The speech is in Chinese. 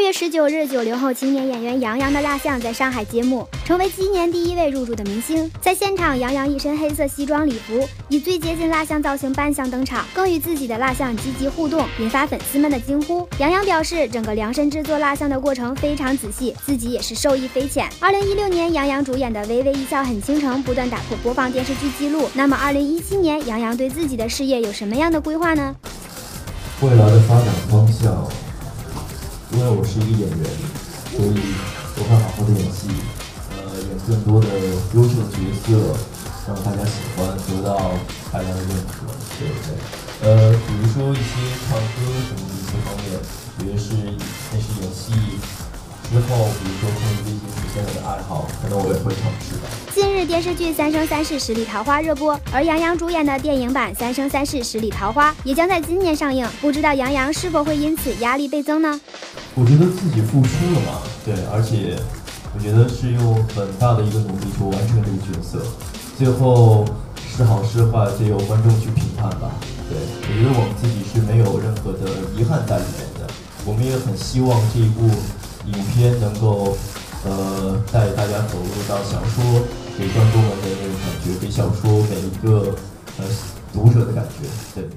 二月十九日，九零后青年演员杨洋的蜡像在上海揭幕，成为今年第一位入驻的明星。在现场，杨洋一身黑色西装礼服，以最接近蜡像造型扮相登场，更与自己的蜡像积极互动，引发粉丝们的惊呼。杨洋表示，整个量身制作蜡像的过程非常仔细，自己也是受益匪浅。二零一六年，杨洋主演的《微微一笑很倾城》不断打破播放电视剧记录。那么，二零一七年，杨洋对自己的事业有什么样的规划呢？未来的发展方向，因为我是一个演员，所以我会好好的演戏，呃，演更多的优秀的角色，让大家喜欢，得到大家的认可，对不对？呃，比如说一些唱歌什么的一些方面，我觉得是那是演戏之后，比如说关于一些我现在的爱好，可能我也会尝试的。近日，电视剧《三生三世十里桃花》热播，而杨洋主演的电影版《三生三世十里桃花》也将在今年上映。不知道杨洋是否会因此压力倍增呢？我觉得自己付出了嘛，对，而且我觉得是用很大的一个努力去完成这个角色，最后是好是坏，就由观众去评判吧。对，我觉得我们自己是没有任何的遗憾在里面的，我们也很希望这一部影片能够呃带大家走入到小说给观众们的那种感觉，给小说每一个呃读者的感觉，对。